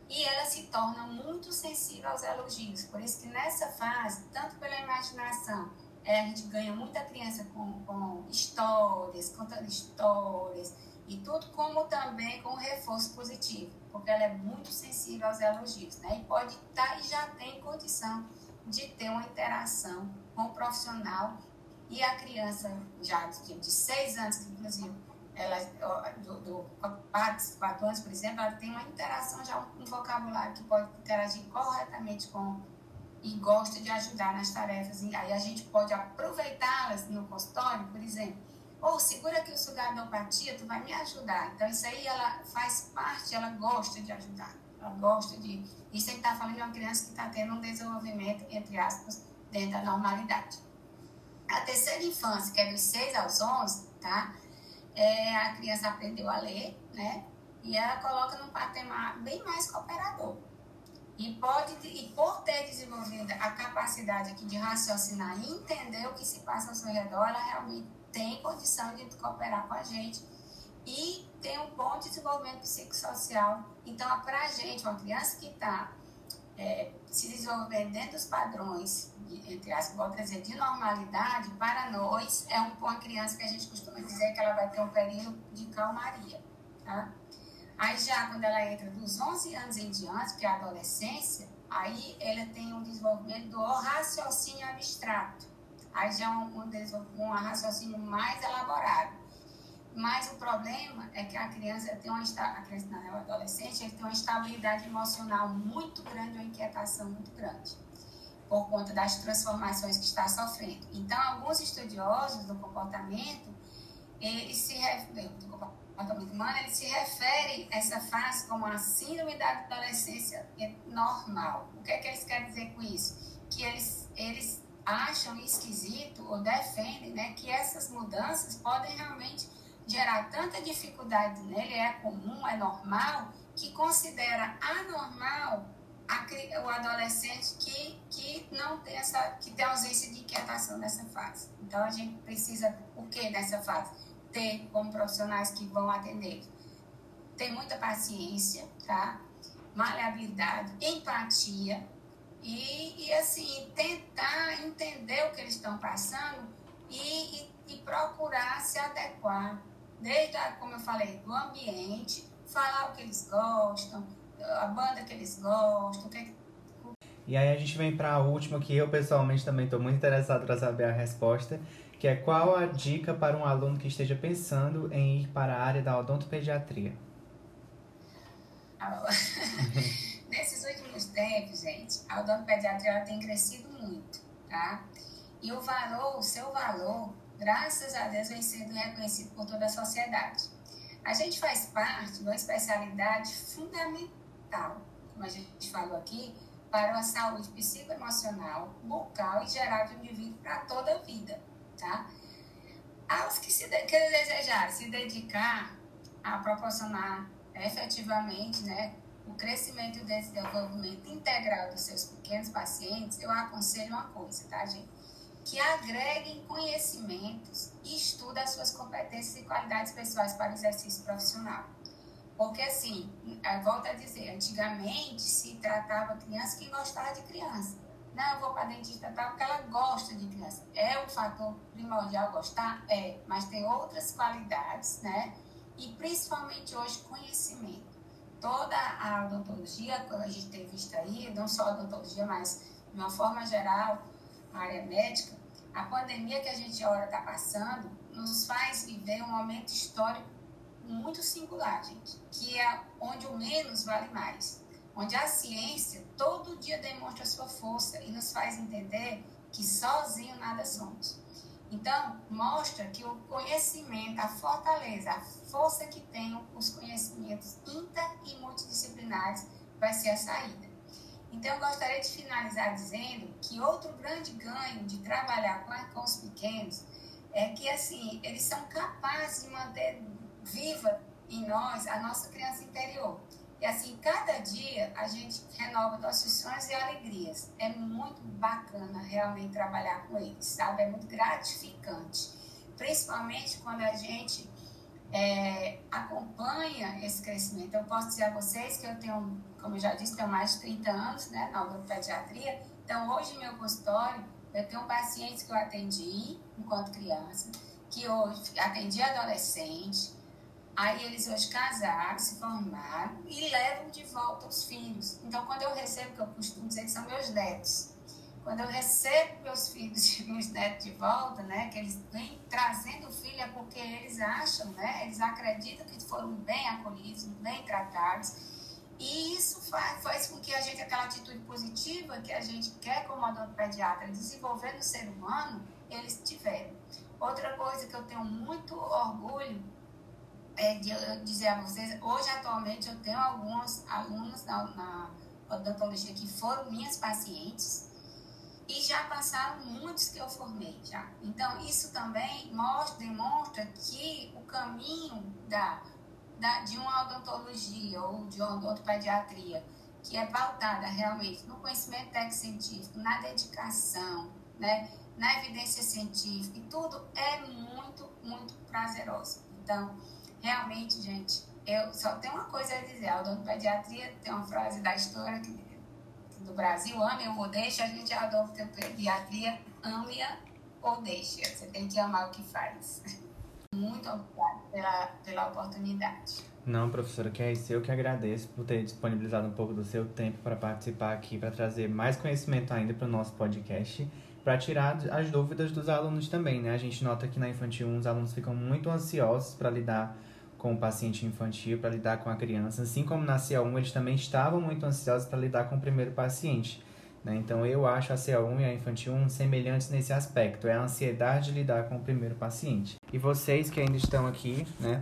e ela se torna muito sensível aos elogios. Por isso que nessa fase, tanto pela imaginação, É, a gente ganha muita criança com, com histórias, contando histórias e tudo, como também com reforço positivo, porque ela é muito sensível aos elogios, né? E pode estar tá, e já tem condição de ter uma interação com o profissional e a criança já de, de seis anos, que inclusive ela, do, do 4, 4 anos, por exemplo, ela tem uma interação já, um vocabulário que pode interagir corretamente com e gosta de ajudar nas tarefas. E aí a gente pode aproveitá-las no consultório, por exemplo. Ou oh, segura aqui o sugar da opatia, tu vai me ajudar. Então isso aí ela faz parte, ela gosta de ajudar. Ela gosta de. Isso aí está falando de uma criança que está tendo um desenvolvimento, entre aspas, dentro da normalidade. A terceira infância, que é dos 6 aos 11, tá? É, a criança aprendeu a ler, né? E ela coloca num patamar bem mais cooperador. E, pode, e por ter desenvolvido a capacidade aqui de raciocinar e entender o que se passa ao seu redor, ela realmente tem condição de cooperar com a gente e tem um bom desenvolvimento psicossocial. Então, para a gente, uma criança que está é, se desenvolvendo dentro dos padrões, de, entre as vou de normalidade, para nós, é um, uma criança que a gente costuma dizer que ela vai ter um período de calmaria. Tá? Aí já quando ela entra dos 11 anos em diante, que é a adolescência, aí ela tem um desenvolvimento do raciocínio abstrato. Aí já é um, um, um raciocínio mais elaborado. Mas o problema é que a criança tem uma a criança, não, é o adolescente, ele tem uma estabilidade emocional muito grande, uma inquietação muito grande, por conta das transformações que está sofrendo. Então, alguns estudiosos do comportamento, eles se referem, comportamento humano, ele se refere a essa fase como a síndrome da adolescência normal. O que é que eles querem dizer com isso? Que eles, eles acham esquisito ou defendem né, que essas mudanças podem realmente gerar tanta dificuldade nele, é comum, é normal, que considera anormal a, o adolescente que, que não tem essa, que tem ausência de inquietação nessa fase. Então a gente precisa o que nessa fase? ter como profissionais que vão atender. Ter muita paciência, tá? Maleabilidade, empatia e, e assim, tentar entender o que eles estão passando e, e, e procurar se adequar, desde, a, como eu falei, do ambiente, falar o que eles gostam, a banda que eles gostam, o que é e aí a gente vem para a última, que eu pessoalmente também estou muito interessado para saber a resposta, que é qual a dica para um aluno que esteja pensando em ir para a área da odontopediatria? Nesses últimos tempos, gente, a odontopediatria tem crescido muito, tá? E o valor, o seu valor, graças a Deus, vem sendo reconhecido por toda a sociedade. A gente faz parte de uma especialidade fundamental, como a gente falou aqui, para a saúde psicoemocional, bucal e geral do indivíduo para toda a vida tá? Aos que, se de, que desejarem se dedicar a proporcionar efetivamente, né, o crescimento e o desenvolvimento integral dos seus pequenos pacientes, eu aconselho uma coisa, tá, gente? Que agreguem conhecimentos e estudem as suas competências e qualidades pessoais para o exercício profissional. Porque, assim, volto a dizer, antigamente se tratava criança que gostava de criança. Não, eu vou para dentista tal, porque ela gosta de criança. É um fator primordial gostar? É, mas tem outras qualidades, né? E principalmente hoje, conhecimento. Toda a odontologia, que a gente tem visto aí, não só a odontologia, mas de uma forma geral, área médica, a pandemia que a gente agora está passando nos faz viver um momento histórico muito singular, gente, que é onde o menos vale mais onde a ciência todo dia demonstra sua força e nos faz entender que sozinho nada somos. Então, mostra que o conhecimento, a fortaleza, a força que tem os conhecimentos inter e multidisciplinares vai ser a saída. Então, eu gostaria de finalizar dizendo que outro grande ganho de trabalhar com, os pequenos é que, assim, eles são capazes de manter viva em nós a nossa criança interior. E assim, cada dia a gente renova nossos sonhos e alegrias. É muito bacana realmente trabalhar com eles, sabe? É muito gratificante. Principalmente quando a gente é, acompanha esse crescimento. Eu posso dizer a vocês que eu tenho, como eu já disse, tenho mais de 30 anos né, na odontopediatria. Então, hoje, meu consultório Eu tenho pacientes que eu atendi enquanto criança, que hoje atendi adolescente, aí eles hoje casaram, se formaram e levam de volta os filhos. Então, quando eu recebo, que eu costumo dizer que são meus netos, quando eu recebo meus filhos, meus netos de volta, né, que eles vêm trazendo filho é porque eles acham, né, eles acreditam que foram bem acolhidos, bem tratados e isso faz, faz com que a gente, aquela atitude positiva que a gente quer como pediatra desenvolver no ser humano, eles tiveram. Outra coisa que eu tenho muito orgulho é de eu dizer a vocês, hoje atualmente eu tenho alguns alunos na, na odontologia que foram minhas pacientes e já passaram muitos que eu formei já. Então isso também mostra, demonstra que o caminho da da, de uma odontologia ou de uma odontopediatria que é pautada realmente no conhecimento técnico científico, na dedicação, né, na evidência científica, e tudo é muito, muito prazeroso. Então, realmente, gente, eu só tenho uma coisa a dizer, a odontopediatria tem uma frase da história que, do Brasil, ame ou deixa, a gente a odontopediatria ame-a ou deixa. Você tem que amar o que faz. Muito obrigada pela, pela oportunidade. Não, professora, que é isso. Eu que agradeço por ter disponibilizado um pouco do seu tempo para participar aqui, para trazer mais conhecimento ainda para o nosso podcast, para tirar as dúvidas dos alunos também, né? A gente nota que na Infantil 1 os alunos ficam muito ansiosos para lidar com o paciente infantil, para lidar com a criança. Assim como na CA1, eles também estavam muito ansiosos para lidar com o primeiro paciente. Né? Então, eu acho a CA1 e a Infantil 1 semelhantes nesse aspecto, é a ansiedade de lidar com o primeiro paciente. E vocês que ainda estão aqui, né,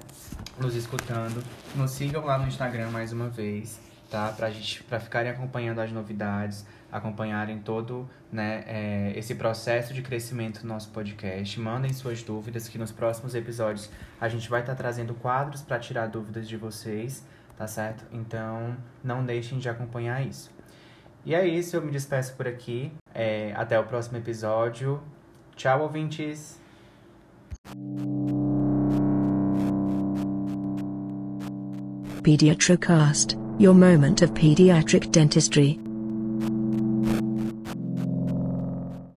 nos escutando, nos sigam lá no Instagram mais uma vez, tá? Pra, gente, pra ficarem acompanhando as novidades, acompanharem todo né, é, esse processo de crescimento do nosso podcast. Mandem suas dúvidas, que nos próximos episódios a gente vai estar tá trazendo quadros para tirar dúvidas de vocês, tá certo? Então, não deixem de acompanhar isso. E é isso, eu me despeço por aqui. É, até o próximo episódio. Tchau, ouvintes! Your moment of pediatric dentistry.